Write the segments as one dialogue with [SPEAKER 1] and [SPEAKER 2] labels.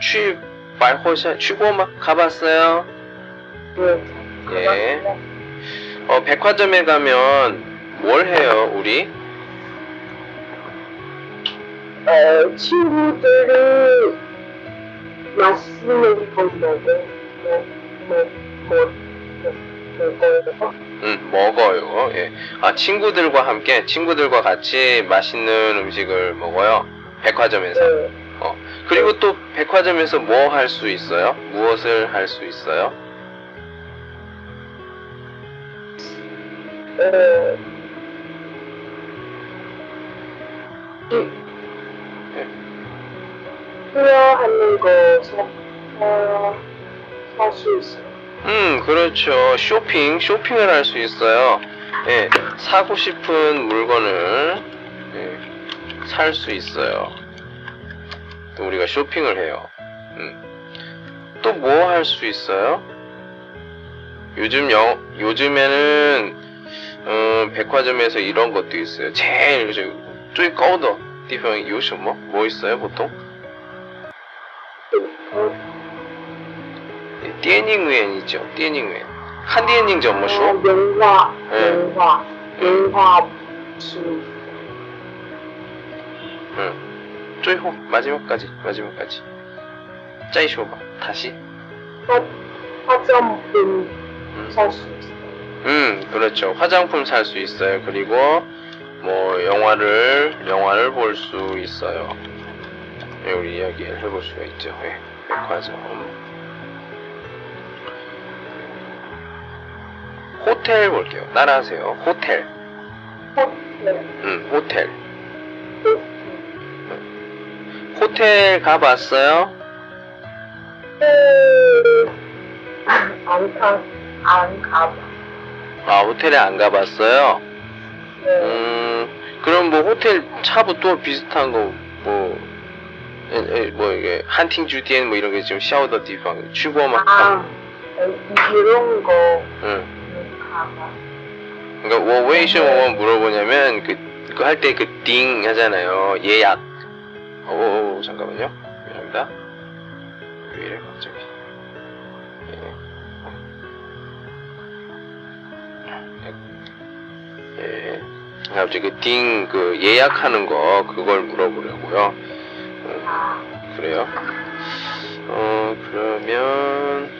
[SPEAKER 1] 취 말호샤 취고막 가봤어요?
[SPEAKER 2] 네.
[SPEAKER 1] 예. 어 백화점에 가면 뭘 해요 우리?
[SPEAKER 2] 어 친구들이 맛있는 거 먹어 뭐, 뭐, 뭐, 먹먹먹
[SPEAKER 1] 음, 먹어요. 예. 아 친구들과 함께 친구들과 같이 맛있는 음식을 먹어요. 백화점에서.
[SPEAKER 2] 네.
[SPEAKER 1] 어. 그리고 또 백화점에서 뭐 할 수 있어요? 무엇을 할 수 있어요?
[SPEAKER 2] 어, 이, 필요하는 거 사, 사, 살수 있어요.
[SPEAKER 1] 음, 그렇죠. 쇼핑, 쇼핑을 할 수 있어요. 예, 사고 싶은 물건을 예, 살 수 있어요. 또 우리가 쇼핑을 해요. 음. 또뭐 할 수 있어요? 요즘 영, 요즘에는 음, 백화점에서 이런 것도 있어요. 제일 요즘 쪼이 꺼우더 디펑 요즘 뭐? 뭐 있어요 보통? 띠닝웬이죠. 띠닝웬. 한디엔닝 전무쇼.
[SPEAKER 2] 어, 예. 영화, 영화, 영화 수.
[SPEAKER 1] 응. 最后 마지막까지 마지막까지. 짜이 쇼봐. 다시.
[SPEAKER 2] 화, 화장품
[SPEAKER 1] 음.
[SPEAKER 2] 살수 있어요.
[SPEAKER 1] 음, 그렇죠. 화장품 살 수 있어요. 그리고 뭐 영화를 영화를 볼 수 있어요. 예, 우리 이야기를 해볼 수가 있죠. 예, 백화점. 호텔 볼게요. 따라하세요. 호텔.
[SPEAKER 2] 호텔,
[SPEAKER 1] 음, 호텔. 호 텔 가봤어요?
[SPEAKER 2] 안 가, 안 가봐.
[SPEAKER 1] 아, 호텔에 안 가봤어요?
[SPEAKER 2] 네.
[SPEAKER 1] 음, 그럼 뭐 호텔 차부 또 비슷한 거, 뭐, 에, 에, 뭐 이게 한팅 주디엔 뭐 이런 게 지금 샤워더 디방 취고 막
[SPEAKER 2] 아, 이런 거
[SPEAKER 1] 응.
[SPEAKER 2] 가봐.
[SPEAKER 1] 그러니까 뭐 웨이션 오면 물어보냐면 그 그거 할때그띵 하잖아요 예약. 오, 오 잠깐만요. 미안합니다. 왜 이래 갑자기? 예. 예. 갑자기 그띵 그 예약하는 거 그걸 물어보려고요. 어, 그래요? 어 그러면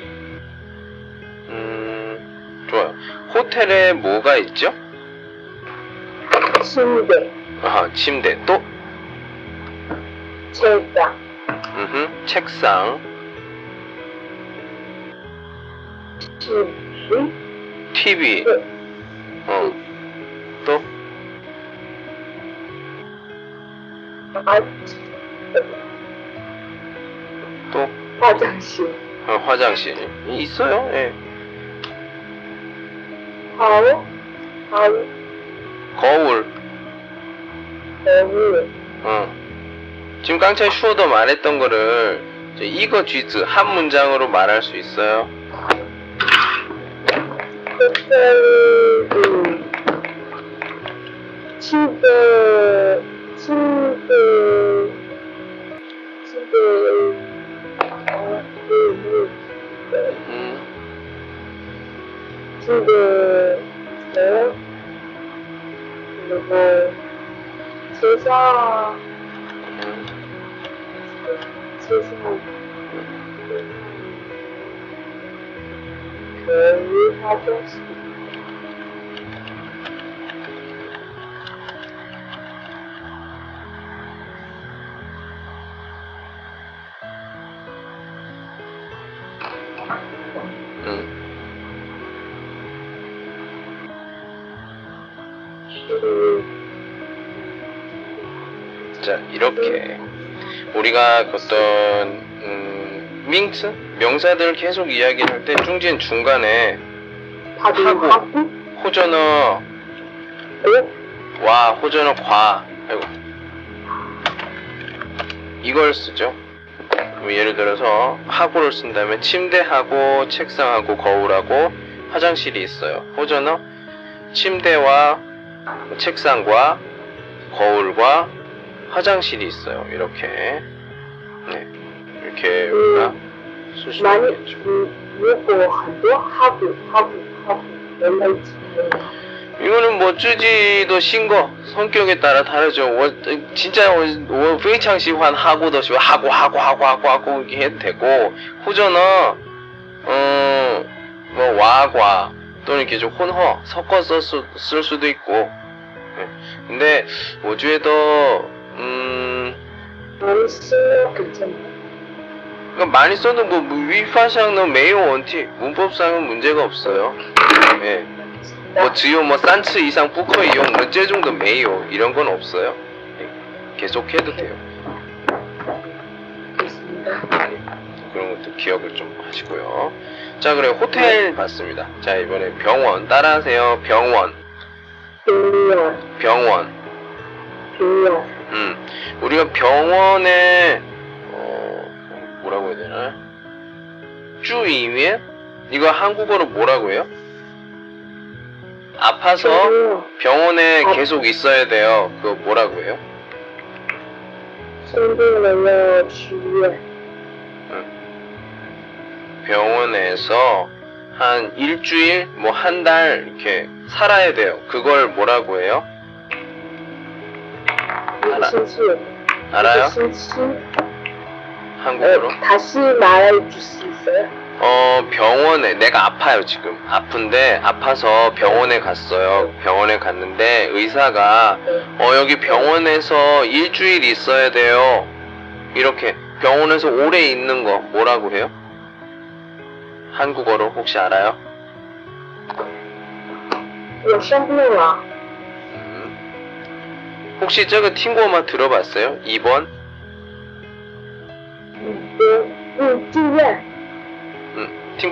[SPEAKER 1] 음 좋아요. 호텔에 뭐가 있죠?
[SPEAKER 2] 침대,
[SPEAKER 1] 아 침대 또
[SPEAKER 2] 책상,
[SPEAKER 1] 음흠, 책상
[SPEAKER 2] TV,
[SPEAKER 1] TV
[SPEAKER 2] 네.
[SPEAKER 1] 어 또?
[SPEAKER 2] 아,
[SPEAKER 1] 또?
[SPEAKER 2] 화장실,
[SPEAKER 1] 어, 화장실 있어요 예.
[SPEAKER 2] 하우,
[SPEAKER 1] 거울
[SPEAKER 2] 거울,
[SPEAKER 1] 어. 깡차이 슈어도 말했던 거를 이거 쥐즈 한 문장으로 말할 수 있어요
[SPEAKER 2] 음, 침대, 침대, 침대, 어, 음, 음,
[SPEAKER 1] 음,
[SPEAKER 2] 침대. 그리고 세상, 화장실.
[SPEAKER 1] 음. 자 이렇게 우리가 어떤 음, 밍트 명사들 계속 이야기를 할때 중진 중간에 하고,
[SPEAKER 2] 하고
[SPEAKER 1] 호전어.
[SPEAKER 2] 오?
[SPEAKER 1] 와 호전어 과. 아이고. 이걸 쓰죠. 뭐 예를 들어서 하고를 쓴다면 침대하고 책상하고 거울하고 화장실이 있어요. 호전어 침대와 책상과 거울과 화장실이 있어요. 이렇게. 네. 이렇게 우리가 음, 수시면 되죠.
[SPEAKER 2] 음, 하고 하고 하고
[SPEAKER 1] 이거는 뭐 주지도 신거 성격에 따라 다르죠. 월, 진짜 월 회창 시환 하고도 시 하고 하고 하고 하고 하고 이렇게 해도 되고 후저는 어뭐 와과 또는 이렇게 좀 혼허 섞어서 수, 쓸 수도 있고. 네. 근데 뭐 오주에도 음.
[SPEAKER 2] 안 쓰면 괜찮아.
[SPEAKER 1] 그러니까 많이 써도 뭐, 뭐 위파샹은 매우 원티 문법상은 문제가 없어요. 예. 뭐 지요 뭐 산츠 이상 부커 이용 뭐, 문제 정도 메이요 이런 건 없어요. 예. 계속 해도 돼요.
[SPEAKER 2] 아니,
[SPEAKER 1] 그런 것도 기억을 좀 하시고요. 자 그래 호텔 네. 봤습니다. 자 이번에 병원 따라하세요. 병원. 병원.
[SPEAKER 2] 병원.
[SPEAKER 1] 음 우리가 병원에 뭐라고 해야 되나요? 주이면 이거 한국어로 뭐라고 해요? 아파서 병원에 계속 있어야 돼요. 그거 뭐라고 해요? 병원에서 한 일주일, 뭐 한 달 이렇게 살아야 돼요. 그걸 뭐라고 해요? 알아요?
[SPEAKER 2] 个星期，
[SPEAKER 1] 한국어로?
[SPEAKER 2] 어, 다시 말해 줄 수 있어요?
[SPEAKER 1] 어, 병원에, 내가 아파요, 지금. 아픈데, 아파서 병원에 갔어요. 병원에 갔는데, 의사가,
[SPEAKER 2] 네.
[SPEAKER 1] 어, 여기 병원에서 일주일 있어야 돼요. 이렇게, 병원에서 오래 있는 거, 뭐라고 해요? 한국어로 혹시 알아요?
[SPEAKER 2] 我生病了，
[SPEAKER 1] 음. 혹시 저거 팅고마 들어봤어요? 2번? 음,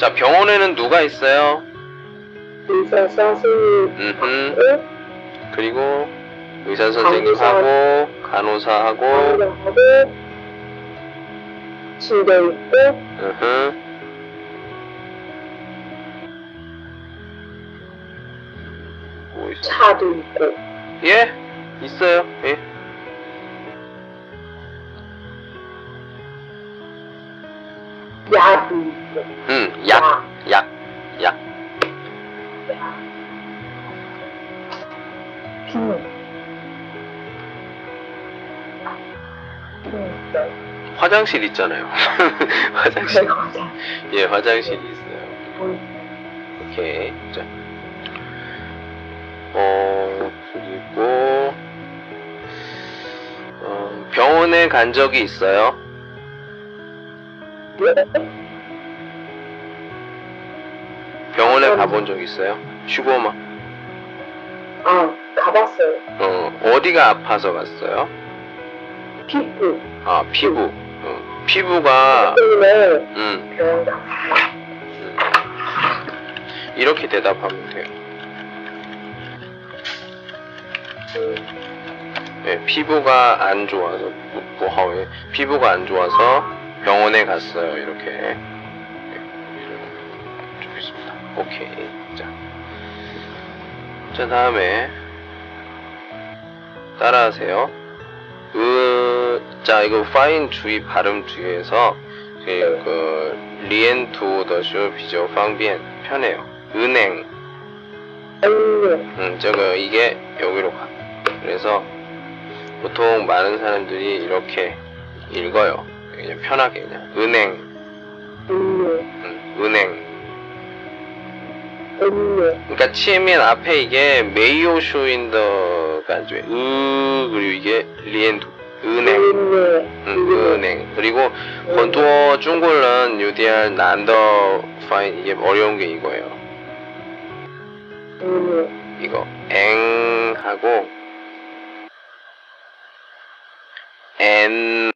[SPEAKER 1] 자, 병원에는 누가 있어요?
[SPEAKER 2] 의사 선생님.
[SPEAKER 1] 그리고 의사 선생님하고 간호사하고
[SPEAKER 2] 간호사하고 집에 있고.
[SPEAKER 1] 으흠. 뭐
[SPEAKER 2] 차도 있고.
[SPEAKER 1] 예, 있어요. 예. 음, 약, 약, 약.
[SPEAKER 2] 네.
[SPEAKER 1] 화장실 있잖아요. 화장실.
[SPEAKER 2] 네.
[SPEAKER 1] 예, 화장실이 있어요.
[SPEAKER 2] 음,
[SPEAKER 1] 오케이. 자. 어, 그리고, 어, 병원에 간 적이 있어요?
[SPEAKER 2] 네.
[SPEAKER 1] 병원에
[SPEAKER 2] 음.
[SPEAKER 1] 가본 적 있어요? 슈거마.
[SPEAKER 2] 아, 가봤어요.
[SPEAKER 1] 어, 어디가 아파서 갔어요?
[SPEAKER 2] 피부
[SPEAKER 1] 아, 피부. 어, 피부가,
[SPEAKER 2] 때문에
[SPEAKER 1] 음,
[SPEAKER 2] 병원 갔어요.
[SPEAKER 1] 이렇게 대답하면 돼요. 네, 피부가 안 좋아서, 뭐, 뭐하왜 피부가 안 좋아서 병원에 갔어요. 이렇게. 오케이. 자. 자, 다음에. 따라하세요. 으, 자, 이거 파인 주의 발음 주의해서, 그, 그, 리엔투 더쇼 비교 방변 편해요. 은행. 음, 저거, 이게 여기로 가. 그래서, 보통 많은 사람들이 이렇게 읽어요. 그냥 편하게 그냥. 은행,
[SPEAKER 2] 언니,
[SPEAKER 1] 음, 은행.
[SPEAKER 2] 언니,
[SPEAKER 1] 그러니까 치에면 앞에 이게 메이오 쇼인더 간주에 으 그리고 이게 리엔두 은행.
[SPEAKER 2] 언니,
[SPEAKER 1] 음, 은행. 그리고 건투어 중국은 유디알 난더 파인 이게 어려운 게 이거예요.
[SPEAKER 2] 언니,
[SPEAKER 1] 이거 앵 하고 엔